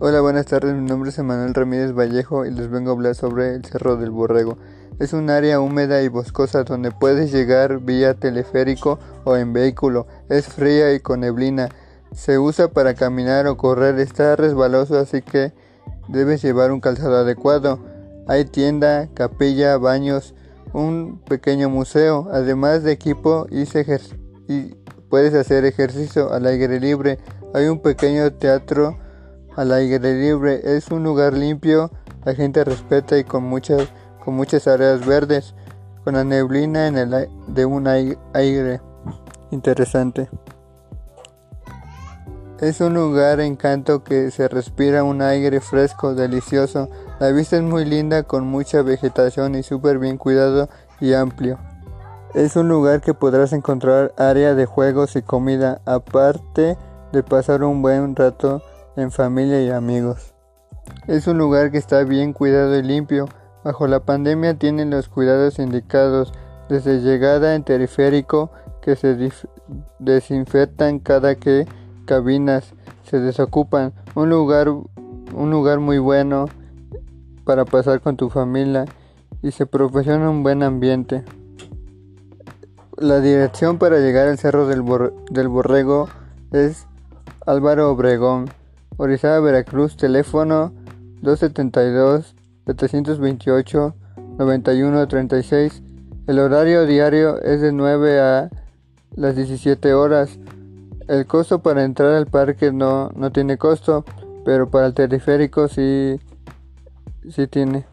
Hola, buenas tardes. Mi nombre es Emanuel Ramírez Vallejo y les vengo a hablar sobre el Cerro del Borrego. Es un área húmeda y boscosa donde puedes llegar vía teleférico o en vehículo. Es fría y con neblina. Se usa para caminar o correr. Está resbaloso, así que debes llevar un calzado adecuado. Hay tienda, capilla, baños, un pequeño museo, además de equipo y, y puedes hacer ejercicio al aire libre. Hay un pequeño teatro al aire libre. Es un lugar limpio, la gente respeta y con muchas, con muchas áreas verdes, con la neblina en el, de un aire interesante. Es un lugar encanto que se respira un aire fresco, delicioso. La vista es muy linda con mucha vegetación y súper bien cuidado y amplio. Es un lugar que podrás encontrar área de juegos y comida, aparte de pasar un buen rato en familia y amigos. Es un lugar que está bien cuidado y limpio. Bajo la pandemia tienen los cuidados indicados desde llegada en periférico que se desinfectan cada que cabinas se desocupan. Un lugar, un lugar muy bueno para pasar con tu familia y se proporciona un buen ambiente. La dirección para llegar al Cerro del Borrego es Álvaro Obregón. Orizaba, Veracruz, teléfono 272-728-9136. El horario diario es de 9 a las 17 horas. El costo para entrar al parque no, no tiene costo, pero para el teleférico sí, sí tiene.